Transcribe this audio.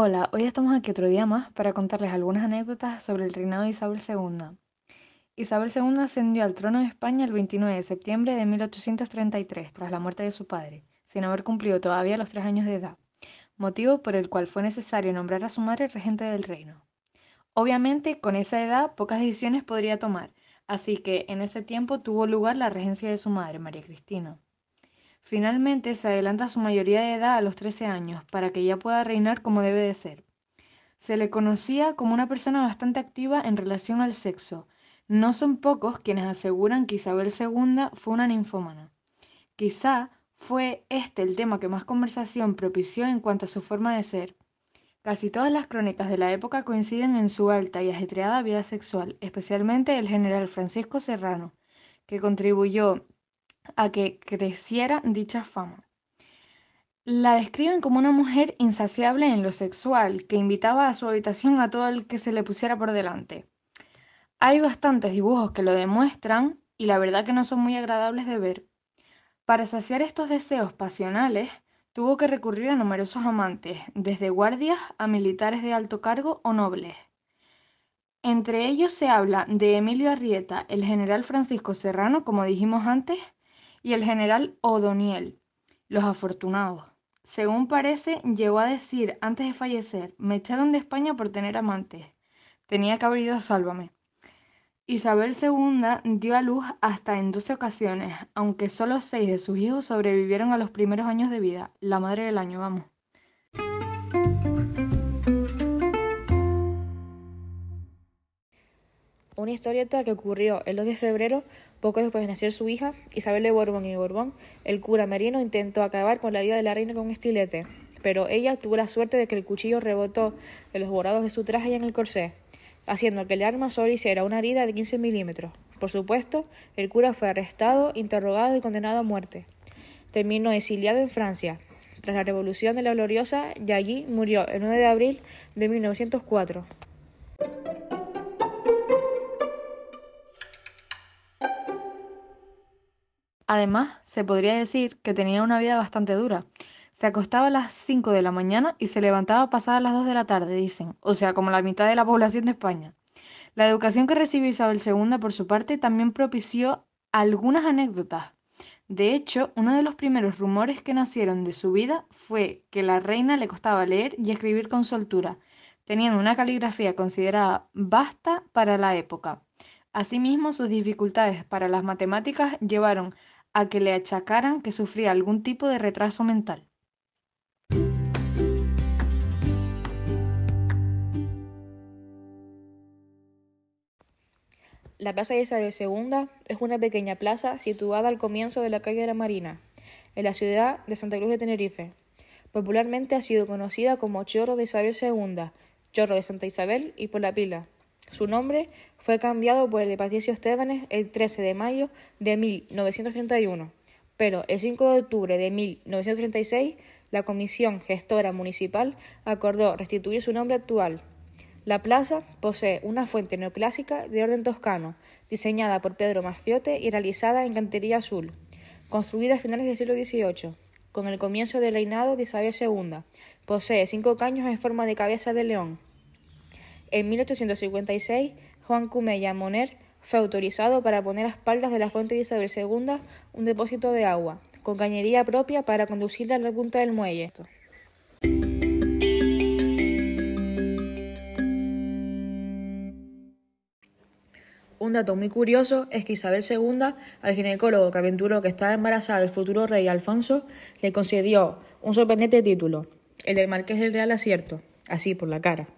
Hola, hoy estamos aquí otro día más para contarles algunas anécdotas sobre el reinado de Isabel II. Isabel II ascendió al trono de España el 29 de septiembre de 1833, tras la muerte de su padre, sin haber cumplido todavía los tres años de edad, motivo por el cual fue necesario nombrar a su madre regente del reino. Obviamente, con esa edad pocas decisiones podría tomar, así que en ese tiempo tuvo lugar la regencia de su madre, María Cristina. Finalmente se adelanta su mayoría de edad a los 13 años, para que ya pueda reinar como debe de ser. Se le conocía como una persona bastante activa en relación al sexo. No son pocos quienes aseguran que Isabel II fue una ninfómana. Quizá fue este el tema que más conversación propició en cuanto a su forma de ser. Casi todas las crónicas de la época coinciden en su alta y ajetreada vida sexual, especialmente el general Francisco Serrano, que contribuyó a que creciera dicha fama. La describen como una mujer insaciable en lo sexual, que invitaba a su habitación a todo el que se le pusiera por delante. Hay bastantes dibujos que lo demuestran y la verdad que no son muy agradables de ver. Para saciar estos deseos pasionales, tuvo que recurrir a numerosos amantes, desde guardias a militares de alto cargo o nobles. Entre ellos se habla de Emilio Arrieta, el general Francisco Serrano, como dijimos antes, y el general O'Doniel, los afortunados. Según parece, llegó a decir antes de fallecer, me echaron de España por tener amantes. Tenía que haber ido a Sálvame. Isabel II dio a luz hasta en doce ocasiones, aunque solo seis de sus hijos sobrevivieron a los primeros años de vida. La madre del año, vamos. Una historieta que ocurrió el 2 de febrero poco después de nacer su hija, Isabel de Borbón y Borbón, el cura Merino intentó acabar con la vida de la reina con un estilete, pero ella tuvo la suerte de que el cuchillo rebotó en los bordados de su traje y en el corsé, haciendo que el arma solo hiciera una herida de 15 milímetros. Por supuesto, el cura fue arrestado, interrogado y condenado a muerte. Terminó exiliado en Francia, tras la Revolución de la Gloriosa, y allí murió el 9 de abril de 1904. Además, se podría decir que tenía una vida bastante dura. Se acostaba a las 5 de la mañana y se levantaba pasadas las 2 de la tarde, dicen, o sea, como la mitad de la población de España. La educación que recibió Isabel II, por su parte, también propició algunas anécdotas. De hecho, uno de los primeros rumores que nacieron de su vida fue que la reina le costaba leer y escribir con soltura, teniendo una caligrafía considerada vasta para la época. Asimismo, sus dificultades para las matemáticas llevaron a que le achacaran que sufría algún tipo de retraso mental. La Plaza de Isabel II es una pequeña plaza situada al comienzo de la calle de la Marina, en la ciudad de Santa Cruz de Tenerife. Popularmente ha sido conocida como Chorro de Isabel II, Chorro de Santa Isabel y por la pila. Su nombre fue cambiado por el de Patricio Estebanes el 13 de mayo de 1931, pero el 5 de octubre de 1936 la Comisión Gestora Municipal acordó restituir su nombre actual. La plaza posee una fuente neoclásica de orden toscano, diseñada por Pedro Masfiote y realizada en cantería azul, construida a finales del siglo XVIII, con el comienzo del reinado de Isabel II. Posee cinco caños en forma de cabeza de león. En 1856, Juan Cumella Moner fue autorizado para poner a espaldas de la fuente de Isabel II un depósito de agua, con cañería propia para conducirla a la punta del muelle. Un dato muy curioso es que Isabel II, al ginecólogo que aventuró que estaba embarazada del futuro rey Alfonso, le concedió un sorprendente título, el del Marqués del Real Acierto, así por la cara.